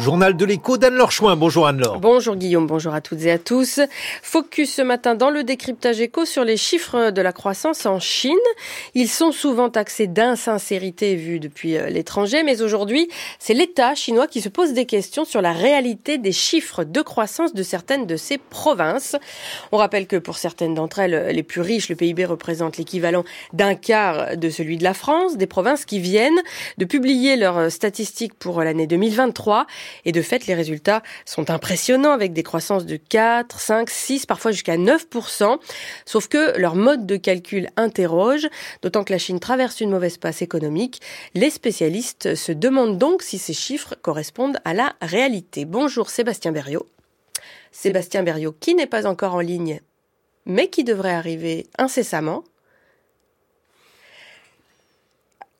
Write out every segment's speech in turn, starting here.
Journal de l'écho d'Anne-Laure Chouin. Bonjour Anne-Laure. Bonjour Guillaume, bonjour à toutes et à tous. Focus ce matin dans le décryptage écho sur les chiffres de la croissance en Chine. Ils sont souvent taxés d'insincérité vue depuis euh, l'étranger, mais aujourd'hui, c'est l'État chinois qui se pose des questions sur la réalité des chiffres de croissance de certaines de ces provinces. On rappelle que pour certaines d'entre elles, les plus riches, le PIB représente l'équivalent d'un quart de celui de la France, des provinces qui viennent de publier leurs statistiques pour l'année 2023 et de fait, les résultats sont impressionnants avec des croissances de 4, 5, 6, parfois jusqu'à 9%. Sauf que leur mode de calcul interroge, d'autant que la Chine traverse une mauvaise passe économique. Les spécialistes se demandent donc si ces chiffres correspondent à la réalité. Bonjour Sébastien Berriot. Sébastien Berriot qui n'est pas encore en ligne, mais qui devrait arriver incessamment.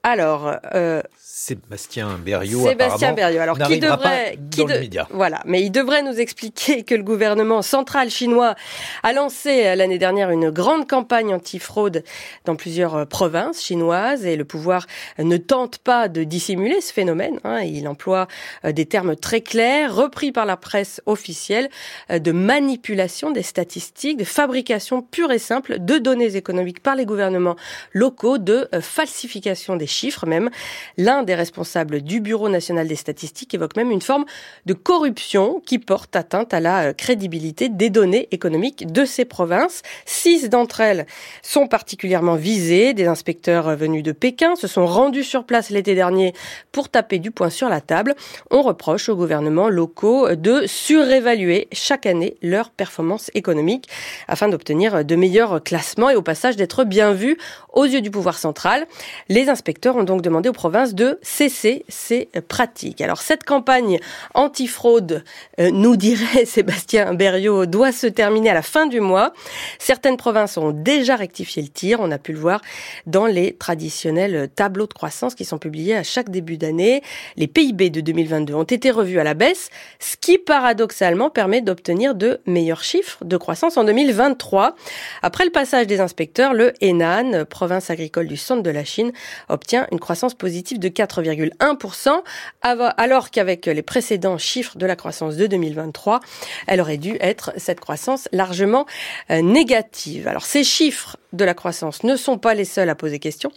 Alors, euh, Sébastien Berriot. Sébastien Berriot. Alors, qui devrait, qui voilà, mais il devrait nous expliquer que le gouvernement central chinois a lancé euh, l'année dernière une grande campagne anti-fraude dans plusieurs euh, provinces chinoises et le pouvoir ne tente pas de dissimuler ce phénomène. Hein. Il emploie des termes très clairs, repris par la presse officielle, de manipulation des statistiques, de fabrication pure et simple de données économiques par les gouvernements locaux, de falsification des chiffres même. L'un des responsables du Bureau national des statistiques évoque même une forme de corruption qui porte atteinte à la euh, crédibilité des données économiques de ces provinces. Six d'entre elles sont particulièrement visées. Des inspecteurs euh, venus de Pékin se sont rendus sur place l'été dernier pour taper du poing sur la table. On reproche aux gouvernements locaux de surévaluer chaque année leurs performances économiques afin d'obtenir de meilleurs classements et au passage d'être bien vus aux yeux du pouvoir central. Les inspecteurs ont donc demandé aux provinces de cesser ces pratiques. Alors cette campagne anti-fraude, euh, nous dirait Sébastien Berriot, doit se terminer à la fin du mois. Certaines provinces ont déjà rectifié le tir, on a pu le voir dans les traditionnels tableaux de croissance qui sont publiés à chaque début d'année. Les PIB de 2022 ont été revus à la baisse, ce qui paradoxalement permet d'obtenir de meilleurs chiffres de croissance en 2023. Après le passage des inspecteurs, le Henan, province agricole du centre de la Chine, obtient une croissance positive de 4,1%, alors qu'avec les précédents chiffres de la croissance de 2023, elle aurait dû être cette croissance largement euh, négative. Alors ces chiffres de la croissance ne sont pas les seuls à poser question.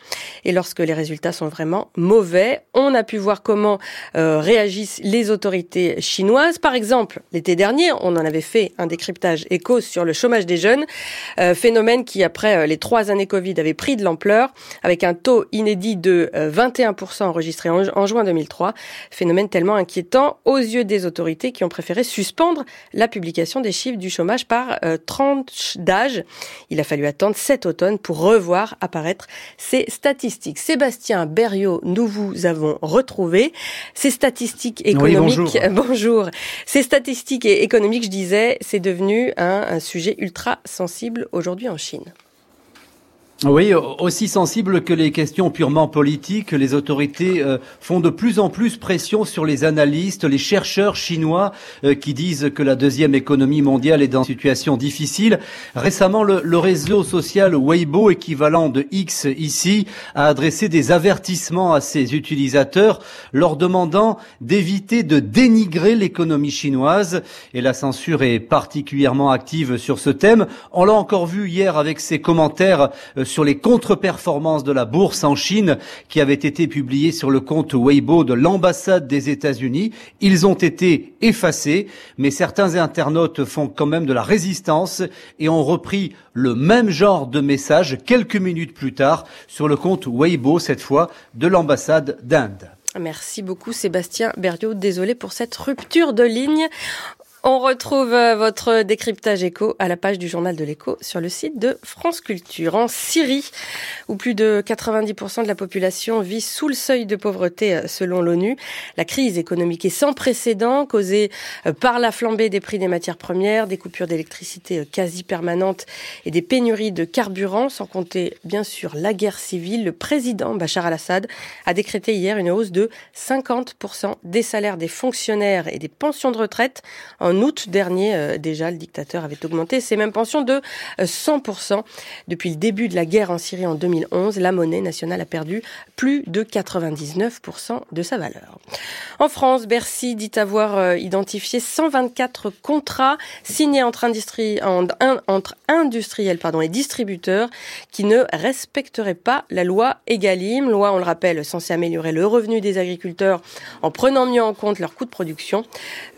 Et lorsque les résultats sont vraiment mauvais, on a pu voir comment euh, réagissent les autorités chinoises. Par exemple, l'été dernier, on en avait fait un décryptage éco sur le chômage des jeunes, euh, phénomène qui, après les trois années Covid, avait pris de l'ampleur, avec un taux inédit de 21% euh, enregistré en, juin 2003, phénomène tellement inquiétant aux yeux des autorités qui ont préféré suspendre la publication des chiffres du chômage par 30 euh, d'âge. Il a fallu attendre cet automne pour revoir apparaître ces statistiques. Sébastien Berriot, nous vous avons retrouvé. Ces statistiques économiques, bonjour. Ces statistiques économiques, je disais, c'est devenu un sujet ultra sensible aujourd'hui en Chine. Oui, aussi sensible que les questions purement politiques, les autorités euh, font de plus en plus pression sur les analystes, les chercheurs chinois euh, qui disent que la deuxième économie mondiale est dans une situation difficile. Récemment, le, le, réseau social Weibo, équivalent de X ici, a adressé des avertissements à ses utilisateurs, leur demandant d'éviter de dénigrer l'économie chinoise. Et la censure est particulièrement active sur ce thème. On l'a encore vu hier avec ses commentaires euh, sur les contre-performances de la bourse en Chine qui avaient été publiés sur le compte Weibo de l'ambassade des États-Unis. Ils ont été effacés, mais certains internautes font quand même de la résistance et ont repris le même genre de message quelques minutes plus tard sur le compte Weibo, cette fois de l'ambassade d'Inde. Merci beaucoup Sébastien Berriot. Désolé pour cette rupture de ligne. On retrouve euh, votre décryptage éco à la page du journal de l'écho sur le site de France Culture. En Syrie, où plus de 90% de la population vit sous le seuil de pauvreté euh, selon l'ONU, la crise économique est sans précédent causée euh, par la flambée des prix des matières premières, des coupures d'électricité quasi permanentes et des pénuries de carburant, sans compter bien sûr la guerre civile. Le président Bachar al-Assad a décrété hier une hausse de 50% des salaires des fonctionnaires et des pensions de retraite En août dernier, déjà, le dictateur avait augmenté ses mêmes pensions de 100%. Depuis le début de la guerre en Syrie en 2011, la monnaie nationale a perdu plus de 99% de sa valeur. En France, Bercy dit avoir identifié 124 contrats signés entre, industriels et distributeurs qui ne respecteraient pas la loi Egalim, loi, on le rappelle, censée améliorer le revenu des agriculteurs en prenant mieux en compte leurs coûts de production.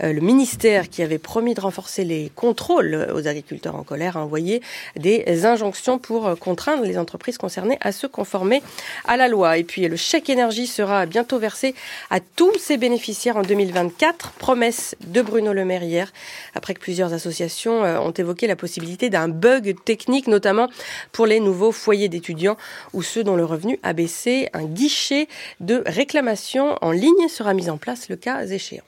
Euh, le ministère qui avait promis de renforcer les contrôles aux agriculteurs en colère a envoyé des injonctions pour contraindre les entreprises concernées à se conformer à la loi. Et puis le chèque énergie sera bientôt versé à tous ses bénéficiaires en 2024. Promesse de Bruno Le Maire hier, après que plusieurs associations euh, ont évoqué la possibilité d'un bug technique, notamment pour les nouveaux foyers d'étudiants ou ceux dont le revenu a baissé. Un guichet de réclamation en ligne sera mis en place le cas échéant.